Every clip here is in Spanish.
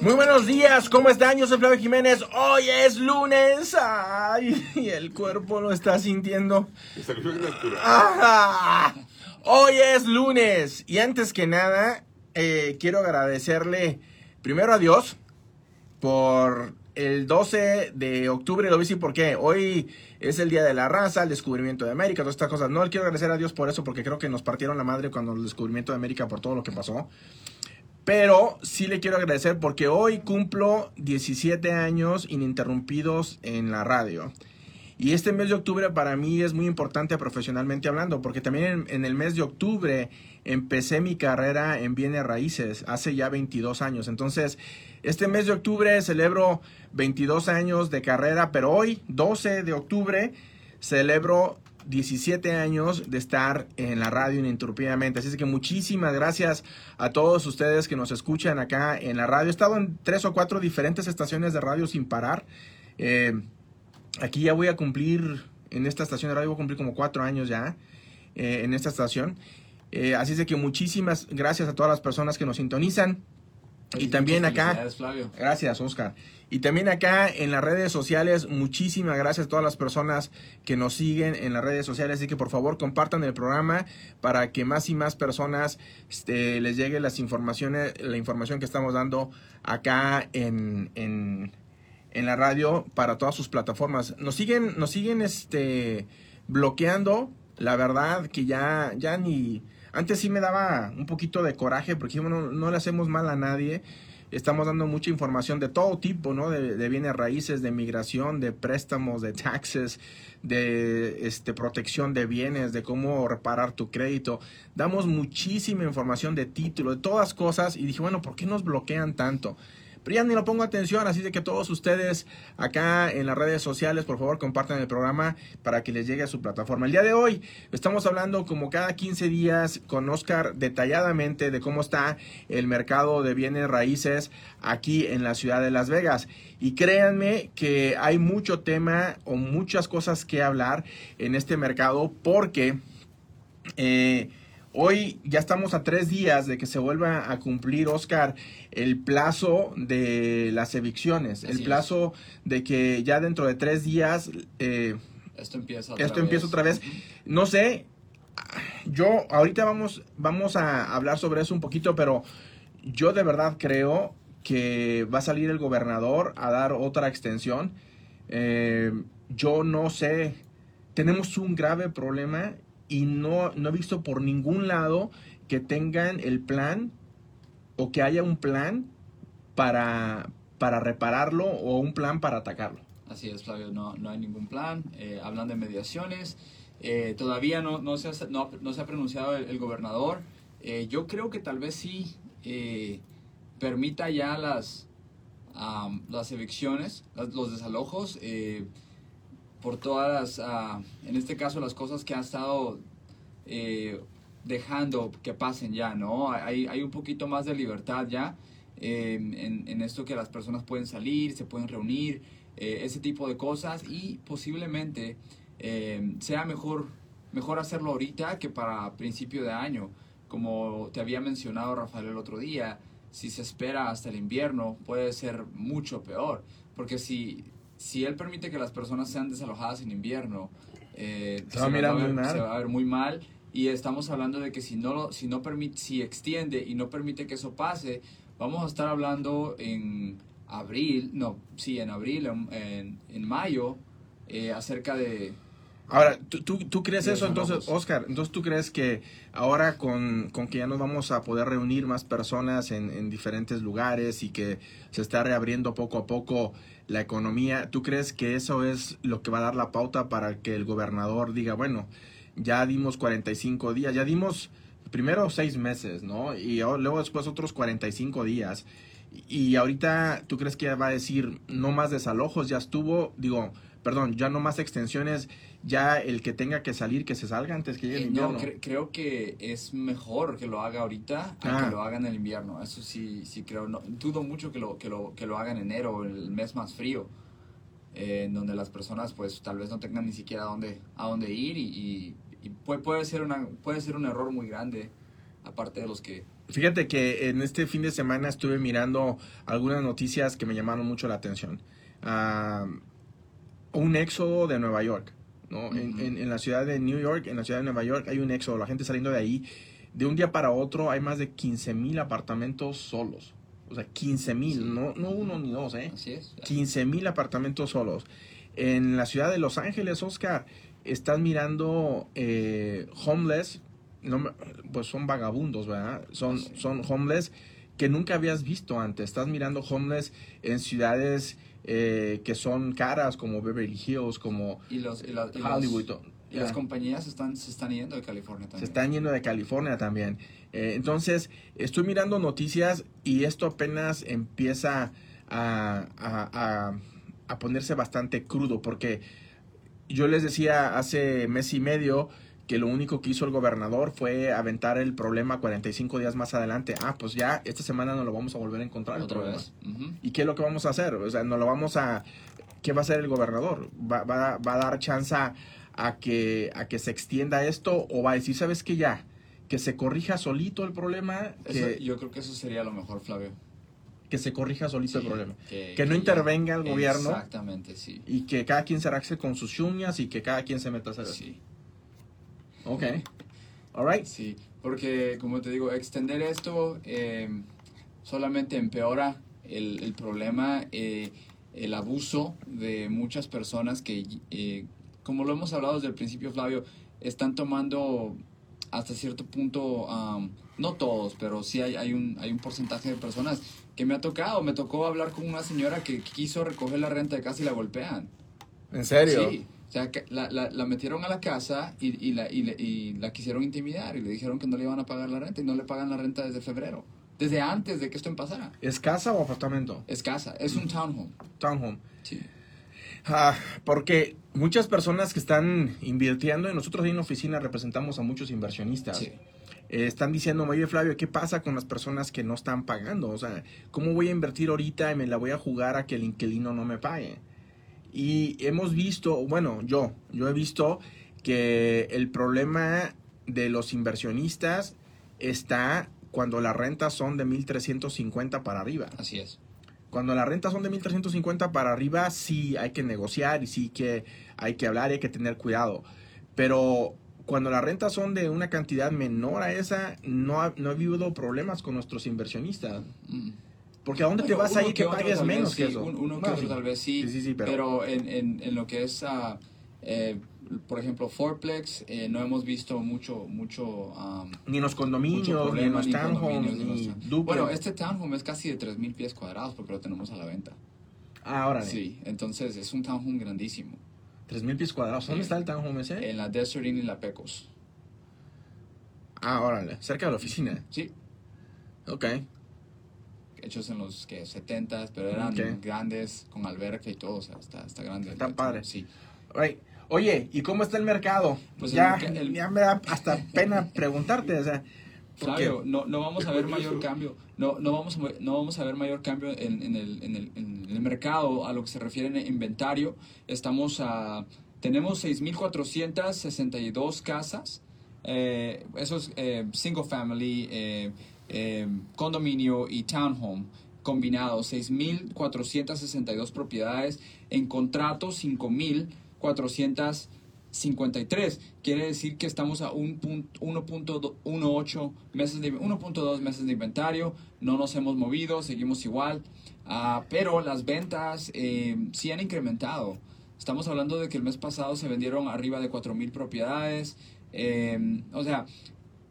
Muy buenos días, ¿cómo están? Yo soy Flavio Jiménez. Hoy es lunes. Ay, el cuerpo lo está sintiendo. Ah, hoy es lunes. Y antes que nada, eh, quiero agradecerle primero a Dios por el 12 de octubre. Lo voy a decir por qué. Hoy es el Día de la Raza, el descubrimiento de América, todas estas cosas. No le quiero agradecer a Dios por eso, porque creo que nos partieron la madre cuando el descubrimiento de América por todo lo que pasó. Pero sí le quiero agradecer porque hoy cumplo 17 años ininterrumpidos en la radio. Y este mes de octubre para mí es muy importante profesionalmente hablando, porque también en, el mes de octubre empecé mi carrera en bienes raíces, hace ya 22 años. Entonces, este mes de octubre celebro 22 años de carrera, pero hoy, 12 de octubre, celebro 17 años de estar en la radio ininterrumpidamente. Así es que muchísimas gracias a todos ustedes que nos escuchan acá en la radio. He estado en tres o cuatro diferentes estaciones de radio sin parar. Eh, aquí ya voy a cumplir, en esta estación de radio voy a cumplir como cuatro años ya eh, en esta estación. Eh, así es que muchísimas gracias a todas las personas que nos sintonizan. Y también acá. Gracias, Oscar. Y también acá en las redes sociales, muchísimas gracias a todas las personas que nos siguen en las redes sociales. Así que por favor compartan el programa para que más y más personas este, les llegue las informaciones, la información que estamos dando acá en, en, en la radio para todas sus plataformas. Nos siguen, nos siguen este, bloqueando. La verdad que ya, ya ni antes sí me daba un poquito de coraje porque bueno, no le hacemos mal a nadie. Estamos dando mucha información de todo tipo, ¿no? De, bienes raíces, de migración, de préstamos, de taxes, de este, protección de bienes, de cómo reparar tu crédito. Damos muchísima información de título, de todas cosas. Y dije, bueno, ¿por qué nos bloquean tanto? Pero ya ni lo pongo atención, así de que todos ustedes acá en las redes sociales, por favor, compartan el programa para que les llegue a su plataforma. El día de hoy estamos hablando como cada 15 días con Oscar detalladamente de cómo está el mercado de bienes raíces aquí en la ciudad de Las Vegas. Y créanme que hay mucho tema o muchas cosas que hablar en este mercado porque... Eh, Hoy ya estamos a tres días de que se vuelva a cumplir, Oscar, el plazo de las evicciones, el plazo de que ya dentro de tres días eh, esto empieza otra esto vez. empieza otra vez. No sé, yo ahorita vamos, vamos a hablar sobre eso un poquito, pero yo de verdad creo que va a salir el gobernador a dar otra extensión. Eh, yo no sé, tenemos un grave problema y no, no he visto por ningún lado que tengan el plan o que haya un plan para, para repararlo o un plan para atacarlo. Así es, Flavio, no, no hay ningún plan. Eh, hablan de mediaciones. Eh, todavía no, no, se ha, no, se ha pronunciado el, gobernador. Eh, yo creo que tal vez sí permita ya las, las evicciones, los desalojos por todas las, ah, en este caso, las cosas que han estado eh, dejando que pasen ya, ¿no? Hay, hay, un poquito más de libertad ya em, en, en, esto que las personas pueden salir, se pueden reunir, eh, ese tipo de cosas y posiblemente em, sea mejor, mejor hacerlo ahorita que para principio de año. Como te había mencionado Rafael el otro día, si se espera hasta el invierno puede ser mucho peor, porque si si él permite que las personas sean desalojadas en invierno, eh, se, va a ver, muy mal. Y estamos hablando de que si no, si no permite, si extiende y no permite que eso pase, vamos a estar hablando en abril, no, sí, en abril, en, en, mayo, eh, acerca de, Ahora, ¿tú, tú, crees eso entonces, Oscar? Entonces tú crees que ahora con, con, que ya nos vamos a poder reunir más personas en, en, diferentes lugares y que se está reabriendo poco a poco la economía, ¿tú crees que eso es lo que va a dar la pauta para que el gobernador diga, bueno, ya dimos 45 días, ya dimos primero seis meses, ¿no? Y luego después otros 45 días. Y ahorita, ¿tú crees que va a decir no más desalojos? Ya estuvo, digo, perdón, ya no más extensiones, ya el que tenga que salir, que se salga antes que llegue el eh, invierno. No, creo que es mejor que lo haga ahorita que ah. lo haga en el invierno. Eso sí, sí creo. No, dudo mucho que lo, que lo, que lo haga en enero, el mes más frío, eh, en donde las personas pues tal vez no tengan ni siquiera a dónde, a dónde ir y, puede, puede, ser una, puede ser un error muy grande, aparte de los que Fíjate que en este fin de semana estuve mirando algunas noticias que me llamaron mucho la atención. Ah, un éxodo de Nueva York. ¿no? en, Ujú. en- en la ciudad de New York, en la ciudad de Nueva York, hay un éxodo, la gente saliendo de ahí. De un día para otro hay más de 15 mil apartamentos solos. O sea, 15 mil, no, no uno ni dos, ¿eh? Así es. 15 mil apartamentos solos. En la ciudad de Los Ángeles, Oscar, estás mirando eh, homeless, no me- pues son vagabundos, ¿verdad? Son, Sí. son homeless que nunca habías visto antes. Estás mirando homeless en ciudades eh, que son caras como Beverly Hills, como Y, los, y, las- y las- Hollywood. y las compañías están, se están yendo de California Se también. están yendo de California también. Eh, entonces, estoy mirando noticias y esto apenas empieza a, a- a- a ponerse bastante crudo porque yo les decía hace mes y medio que lo único que hizo el gobernador fue aventar el problema 45 días más adelante. Ah, pues ya esta semana no lo vamos a volver a encontrar. Otra vez. ¿Y qué es lo que vamos a hacer? O sea, no lo vamos a... ¿Qué va a hacer el gobernador? ¿Va, va, va a dar chance a que, a que se extienda esto o va a decir, sabes que ya, que se corrija solito el problema, Eso- yo creo que eso sería lo mejor, Flavio. que se corrija solito el problema? Que, Que no intervenga el gobierno Exactamente, sí. y que cada quien se araxe con sus uñas y que cada quien se meta a hacer. Sí, Ok. All right. sí. Porque, como te digo, extender esto eh, solamente empeora el, el problema, eh, el abuso de muchas personas que, eh, como lo hemos hablado desde el principio, Flavio, están tomando hasta cierto punto, am, no todos, pero sí hay, hay, un, hay un porcentaje de personas que me ha tocado. Me tocó hablar con una señora que quiso recoger la renta de casa y la golpean. ¿En serio? Sí, o sea, que la, la, la metieron a la casa y, y, la, y, le- y la quisieron intimidar y le dijeron que no le iban a pagar la renta y no le pagan la renta desde febrero, desde antes de que esto pasara. ¿Es casa o apartamento? Es casa, es un townhome. Townhome. Sí. Ah, porque muchas personas que están invirtiendo, y nosotros ahí en la oficina representamos a muchos inversionistas, Sí. eh, están diciendo, oye Flavio, ¿qué pasa con las personas que no están pagando? O sea, ¿cómo voy a invertir ahorita y me la voy a jugar a que el inquilino no me pague? Y hemos visto, bueno, yo, yo he visto que el problema de los inversionistas está cuando las rentas son de 1.350 para arriba. Así es. Cuando las rentas son de 1350 para arriba, sí hay que negociar y sí que hay que hablar y hay que tener cuidado. Pero cuando las rentas son de una cantidad menor a esa, no ha, no ha habido problemas con nuestros inversionistas. Mm. Porque a dónde te vas a ir que otro pagues menos sí, que eso. un- uno que No, otro sí. tal vez sí, Sí, sí, sí, pero- pero, en, en, en lo que es, eh, por ejemplo, Fourplex, eh, no hemos visto mucho, mucho, am, Ni en los condominios, ni en problema los townhomes, ni los. Bueno, este townhome es casi de 3.000 pies cuadrados porque lo tenemos a la venta. Ah, órale. Sí, entonces es un townhome grandísimo. 3.000 pies cuadrados. ¿Dónde está el townhome ese? En la Desert Inn y la Pecos. Ah, órale. Cerca de la oficina. Sí, Ok. Hechos en los que 70s, pero eran Ok. grandes, con alberca y todo, o sea, está, está grande. Está padre. Sí. Right. Oye, ¿y cómo está el mercado? Pues ya, el el- ya me da hasta pena preguntarte, o sea, Flavio, no, no vamos a ver mayor cambio, no, no, vamos a, no vamos a ver mayor cambio en, en el, en, el, en el mercado a lo que se refiere en inventario. Estamos a, tenemos 6.462 casas, eh, eso es eh, single family, eh, eh, condominio y townhome combinados, 6.462 propiedades en contrato, 5.453. Quiere decir que estamos a un pun- 1.18 meses de 1.2 meses de inventario, no nos hemos movido, seguimos igual, Ah, pero las ventas eh, sí han incrementado. Estamos hablando de que el mes pasado se vendieron arriba de 4.000 propiedades. eh, o sea,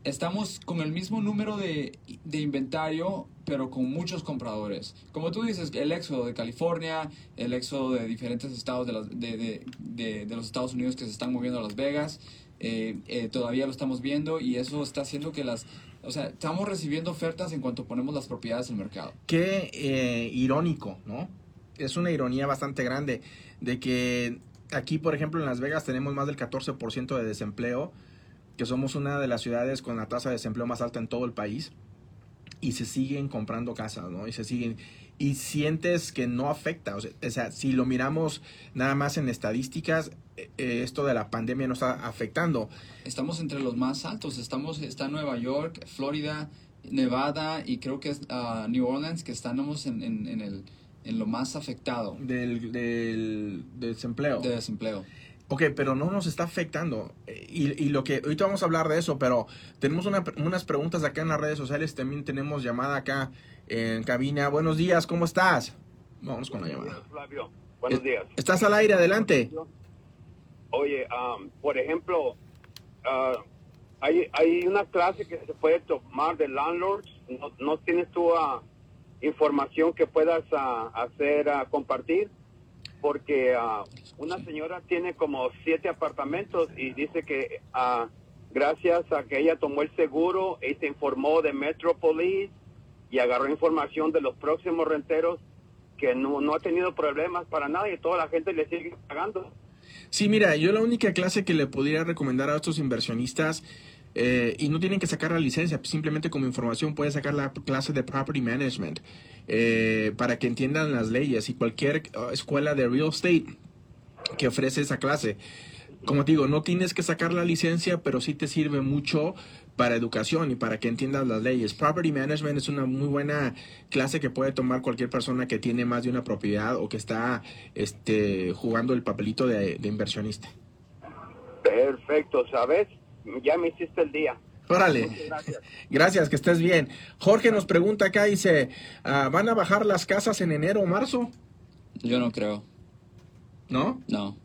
estamos con el mismo número de, de inventario, pero con muchos compradores. Como tú dices, el éxodo de California, el éxodo de diferentes estados de, las- de, de- los Estados Unidos que se están moviendo a Las Vegas, eh, eh, todavía lo estamos viendo y eso está haciendo que las... O sea, estamos recibiendo ofertas en cuanto ponemos las propiedades en el mercado. qué eh, irónico, ¿no? Es una ironía bastante grande de que aquí, por ejemplo, en Las Vegas tenemos más del 14% de desempleo, que somos una de las ciudades con la tasa de desempleo más alta en todo el país, y se siguen comprando casas, ¿no? Y se siguen... Y sientes que no afecta, o sea, o sea, si lo miramos nada más en estadísticas, eh, eh, esto de la pandemia no está afectando. Estamos entre los más altos. Estamos, está Nueva York, Florida, Nevada y creo que es ah, New Orleans que estamos en, en, en el, en lo más afectado Del, del, del desempleo. de desempleo. Ok, pero no nos está afectando. Eh, Y, y lo que ahorita vamos a hablar de eso, pero tenemos una- unas preguntas acá en las redes sociales. También tenemos llamada acá en cabina. Buenos días, ¿cómo estás? Vamos con la llamada. Buenos, Flavio. Buenos Eh, días. Estás al aire, adelante. Oye, am, por ejemplo, ah, hay, hay una clase que se puede tomar de landlords. ¿No, no tienes tú ah, información que puedas ah, hacer, compartir? Porque ah, una señora tiene como siete apartamentos y dice que ah, gracias a que ella tomó el seguro y se informó de Metropolis y agarró información de los próximos renteros que no, no ha tenido problemas para nada y toda la gente le sigue pagando. Sí, mira, yo la única clase que le podría recomendar a estos inversionistas, eh, y no tienen que sacar la licencia, simplemente como información pueden sacar la clase de Property Management eh, para que entiendan las leyes y cualquier uh, escuela de real estate que ofrece esa clase. Como te digo, no tienes que sacar la licencia, pero sí te sirve mucho para educación y para que entiendas las leyes. Property Management es una muy buena clase que puede tomar cualquier persona que tiene más de una propiedad o que está este, jugando el papelito de, de inversionista. Perfecto, ¿sabes? Ya me hiciste el día. Órale. Gracias. Gracias, que estés bien. Jorge nos pregunta acá, dice, ah, ¿van a bajar las casas en enero o marzo? Yo no creo, ¿No? no.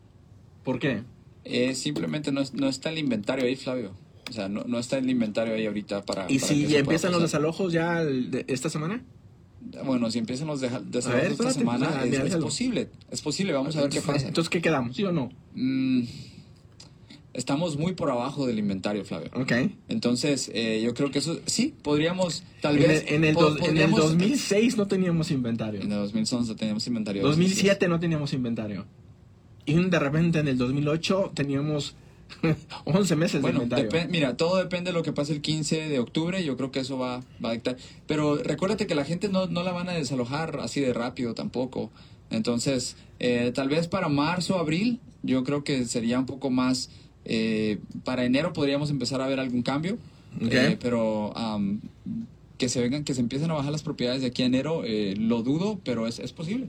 ¿Por qué? Eh, simplemente no, es- no está el inventario ahí, Flavio. O sea, no, no está el inventario ahí ahorita para... ¿Y para si empiezan los desalojos ya el de- esta semana? Bueno, si empiezan los ver, desalojos esta semana, pues, ah, es, posible. Es posible, vamos a ver qué pasa. Entonces, ¿qué quedamos? ¿Sí o no? Mm, estamos muy por abajo del inventario, Flavio. Ok. Entonces, eh, yo creo que eso, sí, podríamos, tal En vez... el, en el dos- en el podríamos- 2006 no teníamos inventario. En el 2011 teníamos inventario. 2007 no teníamos inventario. Y de repente en el 2008 teníamos 11 meses de inventario. mira, todo depende de lo que pase el 15 de octubre. Yo creo que eso va, va a dictar. Pero recuérdate que la gente no, no la van a desalojar así de rápido tampoco. Entonces, eh, tal vez para marzo, abril, yo creo que sería un poco más. Eh, para enero podríamos empezar a ver algún cambio. Eh, pero am, que se vengan, que se empiecen a bajar las propiedades de aquí a enero, eh, lo dudo, pero es, es posible.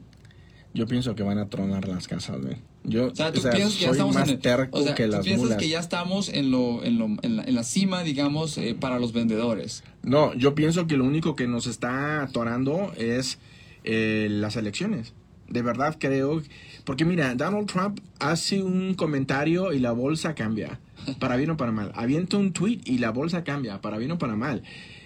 Yo pienso que van a tronar las casas, güey. Yo O sea, tú o sea, piensas que ya estamos más en el- terco o sea, que las piensas mulas. que ya estamos en lo, en lo, en la, en la cima, digamos, eh, para los vendedores. No, yo pienso que lo único que nos está atorando es eh, las elecciones. De verdad creo, porque mira, Donald Trump hace un comentario y la bolsa cambia, para bien o para mal. Avienta un tweet y la bolsa cambia, para bien o para mal.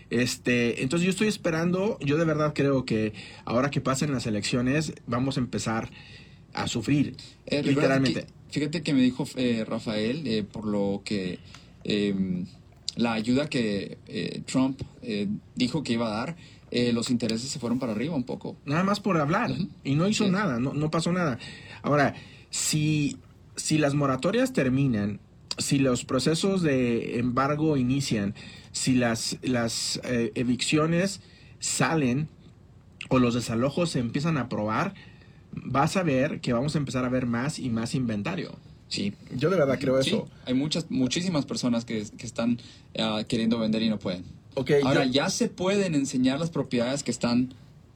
Este, entonces yo estoy esperando, yo de verdad creo que ahora que pasen las elecciones vamos a empezar a sufrir, Eh, literalmente. que- fíjate que me dijo eh, Rafael, eh, por lo que eh, la ayuda que eh, Trump eh, dijo que iba a dar, eh, los intereses se fueron para arriba un poco. Nada más por hablar. Y no hizo Sí. nada, no, no pasó nada. Ahora, si, si las moratorias terminan, si los procesos de embargo inician, si las, las eh, evicciones salen o los desalojos se empiezan a aprobar, vas a ver que vamos a empezar a ver más y más inventario. Sí. Yo de verdad creo Sí, eso. hay muchas, muchísimas personas que, que están ah, queriendo vender y no pueden. Ahora, yo- ya se pueden enseñar las propiedades que están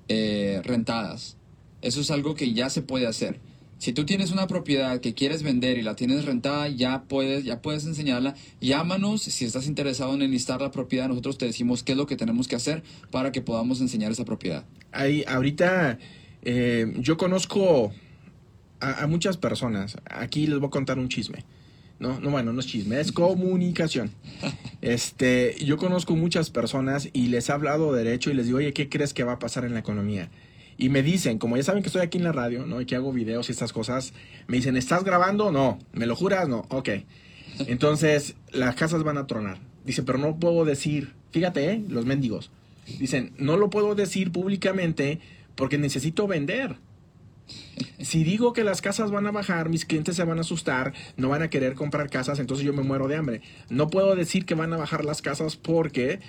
eh, rentadas. Eso es algo que ya se puede hacer. Si tú tienes una propiedad que quieres vender y la tienes rentada, ya puedes, ya puedes enseñarla. Llámanos si estás interesado en enlistar la propiedad. Nosotros te decimos qué es lo que tenemos que hacer para que podamos enseñar esa propiedad. Hay, ahorita eh, yo conozco a, a muchas personas. Aquí les voy a contar un chisme. No, no, bueno, no es chisme, es comunicación. Este, yo conozco muchas personas y les he hablado de derecho y les digo, oye, ¿qué crees que va a pasar en la economía? Y me dicen, como ya saben que estoy aquí en la radio, ¿no? Y que hago videos y estas cosas, me dicen, ¿estás grabando? No. ¿Me lo juras? No. Ok. Entonces, las casas van a tronar. Dice, pero no puedo decir, fíjate, ¿eh? los mendigos. Dicen, no lo puedo decir públicamente porque necesito vender. Si digo que las casas van a bajar, mis clientes se van a asustar, no van a querer comprar casas, entonces yo me muero de hambre. No puedo decir que van a bajar las casas porque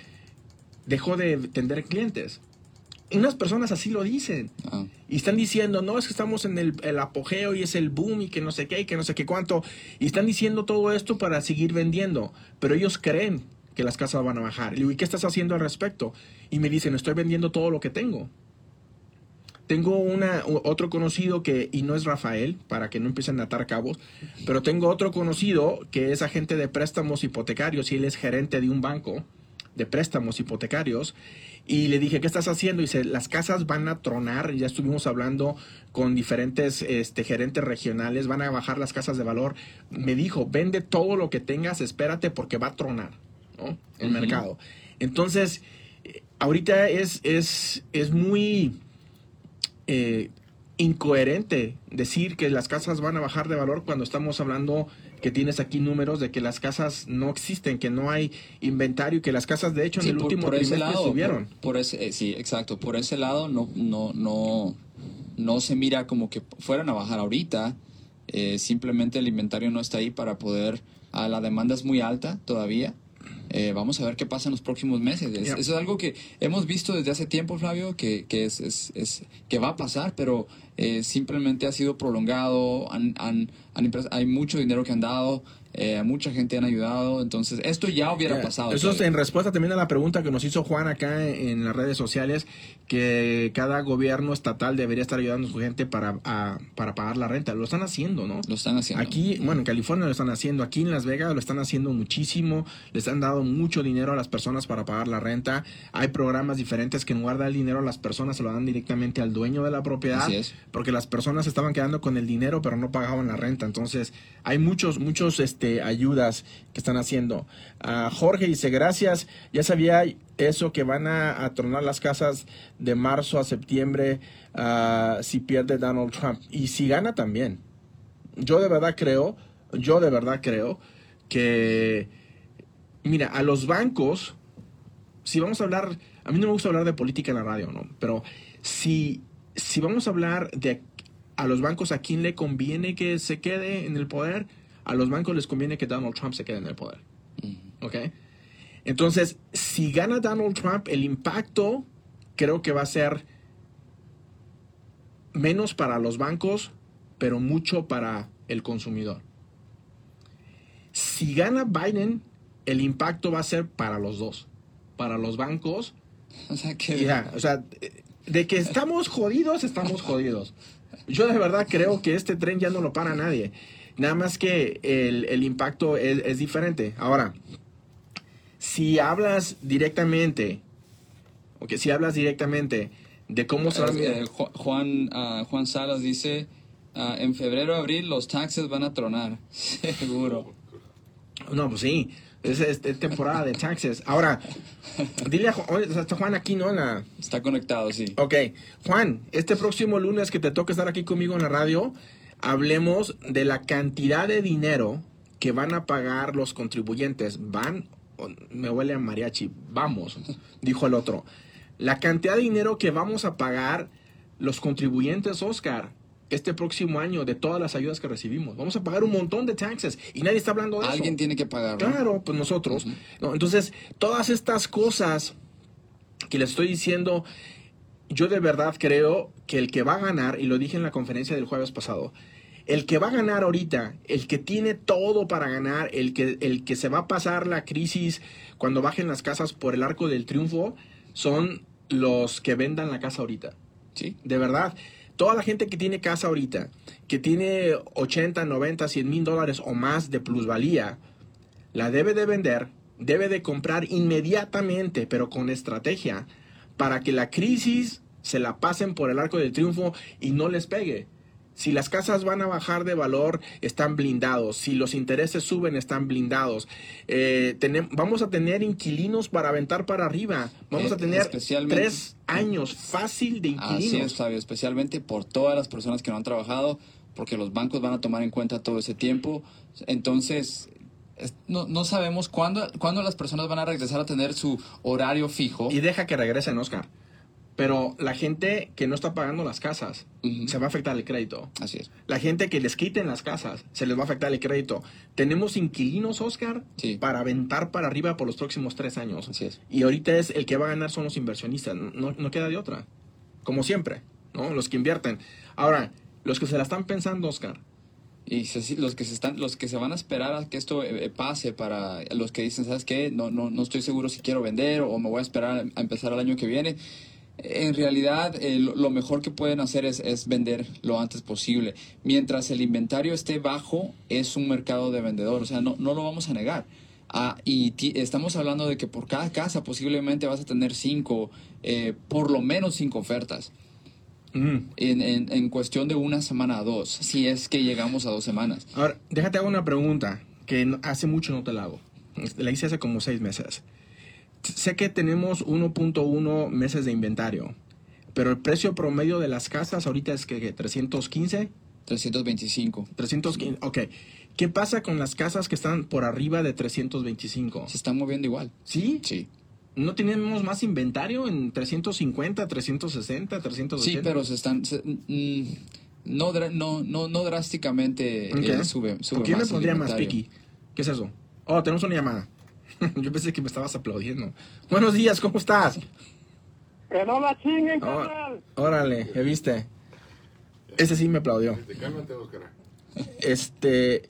dejo de tender clientes. Unas personas así lo dicen. Ah, Y están diciendo, no, es que estamos en el, el apogeo y es el boom y que no sé qué y que no sé qué cuánto. Y están diciendo todo esto para seguir vendiendo. Pero ellos creen que las casas van a bajar. Le digo, ¿y qué estás haciendo al respecto? Y me dicen, estoy vendiendo todo lo que tengo. Tengo una, otro conocido que, y no es Rafael, para que no empiecen a atar cabos, pero tengo otro conocido que es agente de préstamos hipotecarios y él es gerente de un banco de préstamos hipotecarios. Y le dije, ¿qué estás haciendo? Y dice, las casas van a tronar. Ya estuvimos hablando con diferentes este, gerentes regionales, van a bajar las casas de valor. Me dijo, vende todo lo que tengas, espérate porque va a tronar ¿no? el mercado. Entonces, eh, ahorita es, es, es muy eh, incoherente decir que las casas van a bajar de valor cuando estamos hablando que tienes aquí números de que las casas no existen, que no hay inventario, que las casas de hecho en el último trimestre subieron. Por, ese, eh, sí, exacto. Por ese lado no, no, no, no se mira como que fueran a bajar ahorita. Eh, simplemente el inventario no está ahí para poder. Ah, la demanda es muy alta todavía. Eh, vamos a ver qué pasa en los próximos meses. Eso es algo que hemos visto desde hace tiempo, Flavio, que, que, es, es, es que va a pasar, pero eh, simplemente ha sido prolongado. Han, han, hay mucho dinero que han dado, eh, mucha gente han ayudado, entonces esto ya hubiera pasado. Eso es en respuesta también a la pregunta que nos hizo Juan acá en, las redes sociales, que cada gobierno estatal debería estar ayudando a su gente para, para pagar la renta. Lo están haciendo, ¿no? Lo están haciendo. Aquí, bueno, en California lo están haciendo, aquí en Las Vegas lo están haciendo muchísimo, les han dado mucho dinero a las personas para pagar la renta. Hay programas diferentes que en lugar el dinero a las personas se lo dan directamente al dueño de la propiedad, porque las personas estaban quedando con el dinero pero no pagaban la renta. Entonces, hay muchos, muchos, este, ayudas que están haciendo. Uh, Jorge dice, gracias, ya sabía eso que van a, tronar las casas de marzo a septiembre uh, si pierde Donald Trump. Y si gana también. Yo de verdad creo, yo de verdad creo que, mira, a los bancos, si vamos a hablar, a mí no me gusta hablar de política en la radio, ¿no? Pero si, si vamos a hablar de a los bancos a quién le conviene que se quede en el poder, a los bancos les conviene que Donald Trump se quede en el poder. ¿Ok? Entonces, si gana Donald Trump, el impacto creo que va a ser menos para los bancos, pero mucho para el consumidor. Si gana Biden, el impacto va a ser para los dos. Para los bancos. O sea, que... o sea, de que estamos jodidos, estamos jodidos. Yo de verdad creo que este tren ya no lo para nadie. Nada más que el, impacto es, diferente. Ahora, si hablas directamente, o que si hablas directamente de cómo se eh, Juan, ah, Juan Salas dice, ah, en febrero, abril los taxes van a tronar, seguro. No, pues sí, es, temporada de taxes. Ahora, dile a Juan, está Juan aquí, ¿no? La... Está conectado, sí. Ok, Juan, este próximo lunes que te toca estar aquí conmigo en la radio, hablemos de la cantidad de dinero que van a pagar los contribuyentes. Van, me huele a mariachi, vamos, dijo el otro. La cantidad de dinero que vamos a pagar los contribuyentes, Oscar, este próximo año de todas las ayudas que recibimos. Vamos a pagar un montón de taxes y nadie está hablando de eso. Alguien tiene que pagar. Claro, pues nosotros. entonces, todas estas cosas que les estoy diciendo yo de verdad creo que el que va a ganar, y lo dije en la conferencia del jueves pasado, el que va a ganar ahorita, el que tiene todo para ganar, el que, el que se va a pasar la crisis cuando bajen las casas por el arco del triunfo, son los que vendan la casa ahorita. Sí. De verdad. Toda la gente que tiene casa ahorita, que tiene 80, 90, 100 mil dólares o más de plusvalía, la debe de vender, debe de comprar inmediatamente, pero con estrategia para que la crisis se la pasen por el arco del triunfo y no les pegue. Si las casas van a bajar de valor, están blindados. Si los intereses suben, están blindados. Eh, vamos a tener inquilinos para aventar para arriba. Vamos a eh, tener tres años fácil de inquilinos. Así es, Fabio, especialmente por todas las personas que no han trabajado, porque los bancos van a tomar en cuenta todo ese tiempo. Entonces, no, no sabemos cuándo, cuándo las personas van a regresar a tener su horario fijo. Y deja que regresen, Oscar. Pero la gente que no está pagando las casas, se va a afectar el crédito. Así es. La gente que les quiten las casas, se les va a afectar el crédito. Tenemos inquilinos, Oscar, para aventar para arriba por los próximos tres años. Así es. Y ahorita es el que va a ganar son los inversionistas. No, no queda de otra. Como siempre, ¿no? Los que invierten. Ahora, los que se la están pensando, Oscar, Y se- los que se están, los que se van a esperar a que esto eh, pase para los que dicen, ¿sabes qué? No, no, no estoy seguro si quiero vender o me voy a esperar a empezar el año que viene. En realidad, eh, lo, mejor que pueden hacer es, es vender lo antes posible. Mientras el inventario esté bajo, es un mercado de vendedor. O sea, no, no lo vamos a negar. Ah, y estamos hablando de que por cada casa posiblemente vas a tener cinco, eh, por lo menos cinco ofertas Mm. en, en, en cuestión de una semana a dos, si es que llegamos a dos semanas. Ahora, déjate hago una pregunta que hace mucho no te la hago. La hice hace como seis meses. Sé que tenemos 1.1 meses de inventario, pero el precio promedio de las casas ahorita es que que 315, 325. 315. Ok. ¿Qué pasa con las casas que están por arriba de 325? Se están moviendo igual. ¿Sí? Sí. ¿No tenemos más inventario en 350, 360, 380? Sí, pero se están... se- mm, no, no, no, no drásticamente Ok. eh, sube, sube ¿Por qué me más el pondría más picky? ¿Qué es eso? Oh, tenemos una llamada. Yo pensé que me estabas aplaudiendo. Buenos días, ¿cómo estás? Que no la chinguen, Oh, carnal. órale, ¿me viste? Ese sí me aplaudió. Este,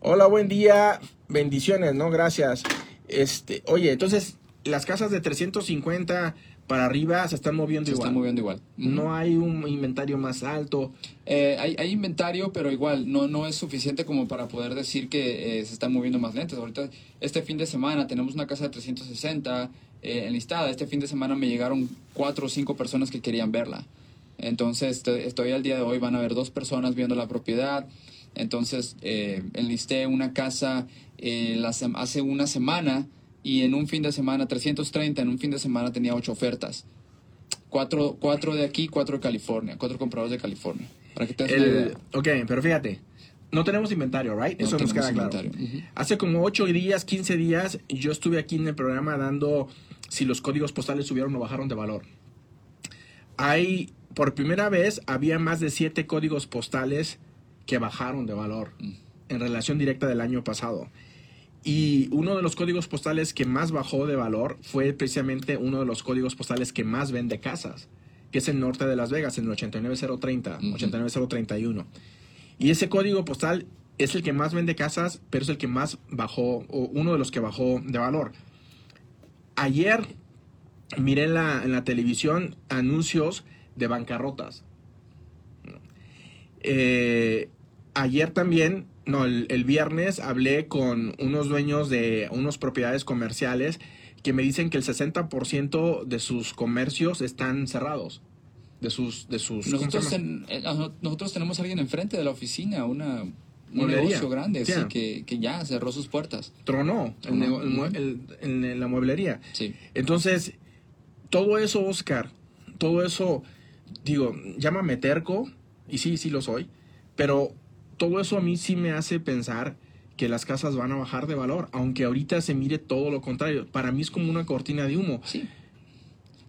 hola, buen día, bendiciones, ¿no? Gracias. Este, oye, entonces, las casas de 350 para arriba se están moviendo Se igual. están moviendo igual. No hay un inventario más alto. Eh, hay, hay inventario, pero igual no, no es suficiente como para poder decir que eh, se están moviendo más lentas. Ahorita, este fin de semana tenemos una casa de 360 eh, enlistada. Este fin de semana me llegaron cuatro o cinco personas que querían verla. Entonces, estoy, estoy al día de hoy, van a haber dos personas viendo la propiedad. Entonces, eh, enlisté una casa eh, la hace una semana y en un fin de semana, 330, en un fin de semana tenía ocho ofertas. Cuatro, cuatro de aquí, cuatro de California, cuatro compradores de California. Para que te des una El, idea. ok, pero fíjate, no tenemos inventario, ¿right? No Eso nos queda tenemos claro. inventario. Ujú. Hace como 8 días, 15 días, yo estuve aquí en el programa dando si los códigos postales subieron o bajaron de valor. Hay, por primera vez, había más de 7 códigos postales que bajaron de valor Mm. en relación directa del año pasado. Y uno de los códigos postales que más bajó de valor fue precisamente uno de los códigos postales que más vende casas, que es el norte de Las Vegas, en el 89030, Ujú. 89031. Y ese código postal es el que más vende casas, pero es el que más bajó, o uno de los que bajó de valor. Ayer miré en la, en la televisión anuncios de bancarrotas. Eh, ayer también, no, el, el viernes hablé con unos dueños de unas propiedades comerciales que me dicen que el 60% de sus comercios están cerrados. De sus, de sus, ¿cómo se Nosotros, en- eh, nosotros tenemos a alguien enfrente de la oficina, una, un Mueblería. negocio grande, sí, que, que ya cerró sus puertas. tronó el Tronó. el el- en la mueblería. Sí. Entonces, todo eso, Oscar, todo eso, digo, llámame terco, y sí, sí lo soy, pero todo eso a mí sí me hace pensar que las casas van a bajar de valor, aunque ahorita se mire todo lo contrario. Para mí es como una cortina de humo. Sí.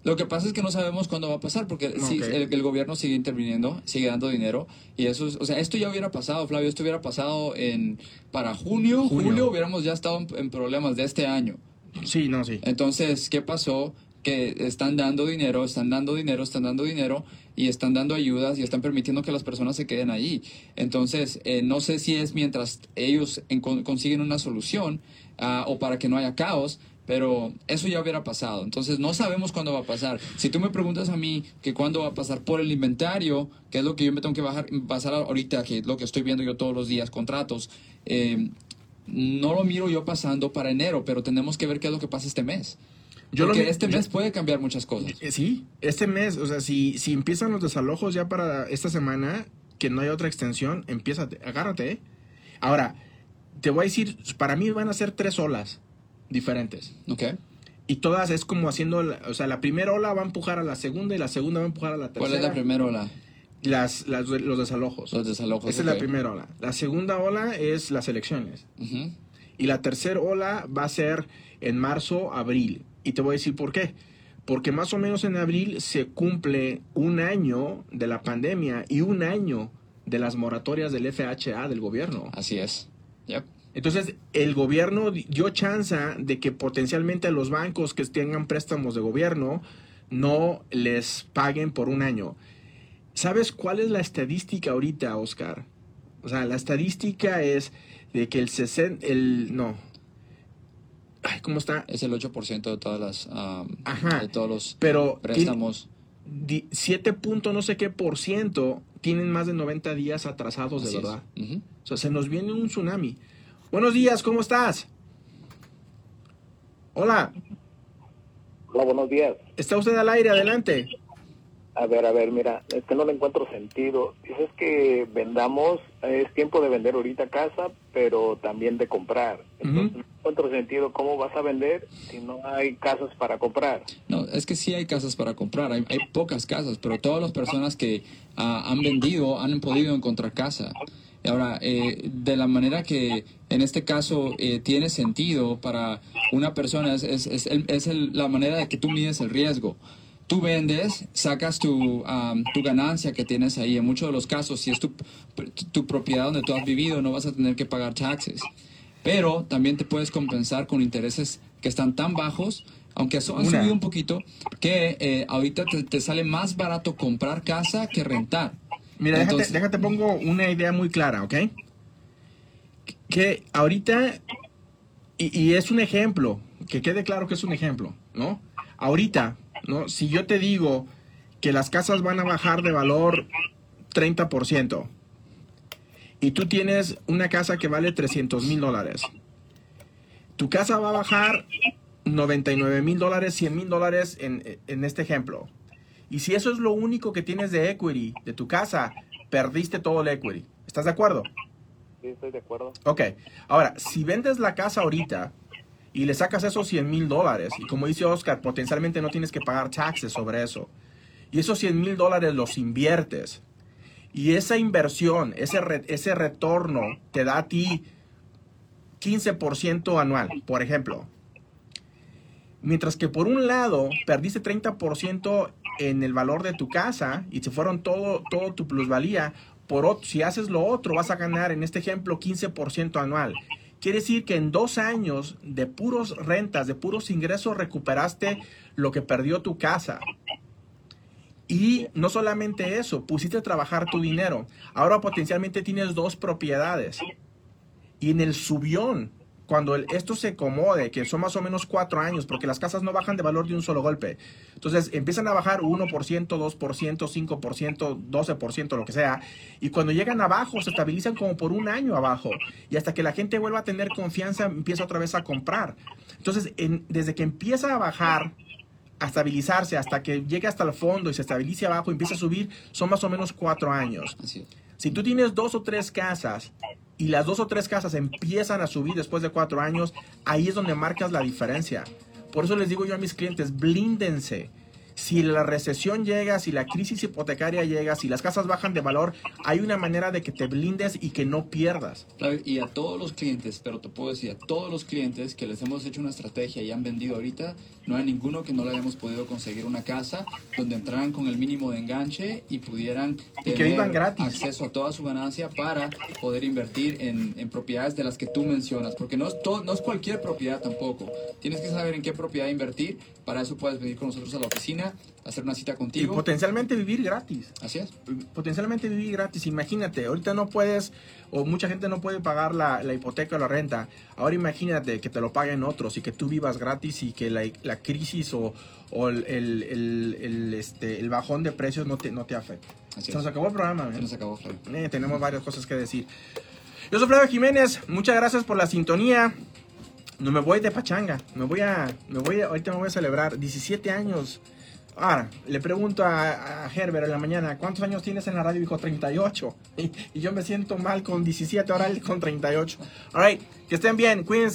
Lo que pasa es que no sabemos cuándo va a pasar, porque el, el gobierno sigue interviniendo, sigue dando dinero, y eso es, o sea, esto ya hubiera pasado, Flavio, esto hubiera pasado en, para junio, Junio. julio hubiéramos ya estado en, en problemas de este año. Sí, no, sí. Entonces, ¿qué pasó? Que están dando dinero, están dando dinero, están dando dinero y están dando ayudas y están permitiendo que las personas se queden ahí. Entonces, eh, no sé si es mientras ellos en- con- consiguen una solución ah, o para que no haya caos, pero eso ya hubiera pasado. Entonces, no sabemos cuándo va a pasar. Si tú me preguntas a mí que cuándo va a pasar por el inventario, que es lo que yo me tengo que bajar, pasar ahorita, que es lo que estoy viendo yo todos los días, contratos, eh, no lo miro yo pasando para enero, pero tenemos que ver qué es lo que pasa este mes. Yo lo Porque mi- este yo- mes puede cambiar muchas cosas. Eh, Sí, este mes, o sea, si, si empiezan los desalojos ya para esta semana, que no hay otra extensión, empieza, agárrate. ¿eh? Ahora, te voy a decir, para mí van a ser tres olas diferentes. ¿Ok? Y todas es como haciendo, o sea, la primera ola va a empujar a la segunda y la segunda va a empujar a la tercera. ¿Cuál es la primera ola? Las, las- los desalojos. Los desalojos. Esa es ok. la primera ola. La segunda ola es las elecciones. Ujú. Y la tercera ola va a ser en marzo, abril. Y te voy a decir por qué. Porque más o menos en abril se cumple un año de la pandemia y un año de las moratorias del FHA del gobierno. Así es. Yep. Entonces, el gobierno di- dio chance de que potencialmente los bancos que tengan préstamos de gobierno no les paguen por un año. ¿Sabes cuál es la estadística ahorita, Oscar? O sea, la estadística es de que el 60, el, no. Ay, ¿cómo está? Es el 8% de todas las, um, Ajá, de todos los Pero préstamos. di- 7 punto no sé qué por ciento tienen más de 90 días atrasados de Así verdad. O sea, se nos viene un tsunami. Buenos días, ¿cómo estás? Hola, Hola, buenos días. está usted al aire, adelante. A ver, a ver, mira, es que no le encuentro sentido. Dices que vendamos, es tiempo de vender ahorita casa, pero también de comprar. Entonces, sentido cómo vas a vender si no hay casas para comprar. No, es que sí hay casas para comprar, hay, pocas casas, pero todas las personas que ah, han vendido han podido encontrar casa. Ahora, eh, de la manera que en este caso eh, tiene sentido para una persona es, es, es el- es el- la manera de que tú mides el riesgo. Tú vendes, sacas tu, am, tu ganancia que tienes ahí. En muchos de los casos, si es tu, tu propiedad donde tú has vivido, no vas a tener que pagar taxes pero también te puedes compensar con intereses que están tan bajos, aunque so- han Una. subido un poquito, que eh, ahorita te, te sale más barato comprar casa que rentar. Mira, déjate, Entonces- déjate pongo una idea muy clara, ¿ok? Que ahorita, y, y es un ejemplo, que quede claro que es un ejemplo, ¿no? Ahorita, ¿no? Si yo te digo que las casas van a bajar de valor 30%, y tú tienes una casa que vale 300 mil dólares, tu casa va a bajar 99 mil dólares, 100 mil dólares en, en este ejemplo. Y si eso es lo único que tienes de equity de tu casa, perdiste todo el equity. ¿Estás de acuerdo? Sí, estoy de acuerdo. Ok. Ahora, si vendes la casa ahorita y le sacas esos 100 mil dólares, y como dice Oscar, potencialmente no tienes que pagar taxes sobre eso, y esos 100 mil dólares los inviertes, y esa inversión, ese, re- ese retorno te da a ti 15% anual, por ejemplo. Mientras que por un lado perdiste 30% en el valor de tu casa y se fueron todo, todo tu plusvalía, por otro, si haces lo otro vas a ganar en este ejemplo 15% anual. Quiere decir que en dos años de puros rentas, de puros ingresos recuperaste lo que perdió tu casa. Y no solamente eso, pusiste a trabajar tu dinero. Ahora potencialmente tienes dos propiedades. Y en el subión, cuando el- esto se acomode, que son más o menos cuatro años, porque las casas no bajan de valor de un solo golpe. Entonces empiezan a bajar 1%, 2%, 5%, 12%, lo que sea. Y cuando llegan abajo, se estabilizan como por un año abajo. Y hasta que la gente vuelva a tener confianza, empieza otra vez a comprar. Entonces, en- desde que empieza a bajar, a estabilizarse, hasta que llegue hasta el fondo y se estabilice abajo, empieza a subir, son más o menos cuatro años. Si tú tienes dos o tres casas y las dos o tres casas empiezan a subir después de cuatro años, ahí es donde marcas la diferencia. Por eso les digo yo a mis clientes, blíndense. Si la recesión llega, si la crisis hipotecaria llega, si las casas bajan de valor, hay una manera de que te blindes y que no pierdas. Y a todos los clientes, pero te puedo decir, a todos los clientes que les hemos hecho una estrategia y han vendido ahorita, no hay ninguno que no le hayamos podido conseguir una casa donde entraran con el mínimo de enganche y pudieran Y que vivan gratis. acceso a toda su ganancia para poder invertir en, en propiedades de las que tú mencionas. Porque no es, todo, no es cualquier propiedad tampoco. Tienes que saber en qué propiedad invertir. Para eso puedes venir con nosotros a la oficina, hacer una cita Y contigo. potencialmente vivir gratis. Así es. potencialmente vivir gratis. Imagínate, ahorita no puedes, o mucha gente no puede pagar la, la hipoteca o la renta. Ahora imagínate que te lo paguen otros y que tú vivas gratis y que la, la crisis o, o el, el- el- el, este, el bajón de precios no te, no te afecte. Así Se nos es. acabó el programa. Se ¿eh? nos acabó. Eh, tenemos varias cosas que decir. Yo soy Flavio Jiménez, muchas gracias por la sintonía. No me voy de pachanga, me voy a, me voy a- ahorita me voy a celebrar 17 años. Ahora, le pregunto a, a Herbert en la mañana, ¿cuántos años tienes en la radio? Dijo 38. Y, y yo me siento mal con 17, ahora él con 38. All right, que estén bien, cuídense.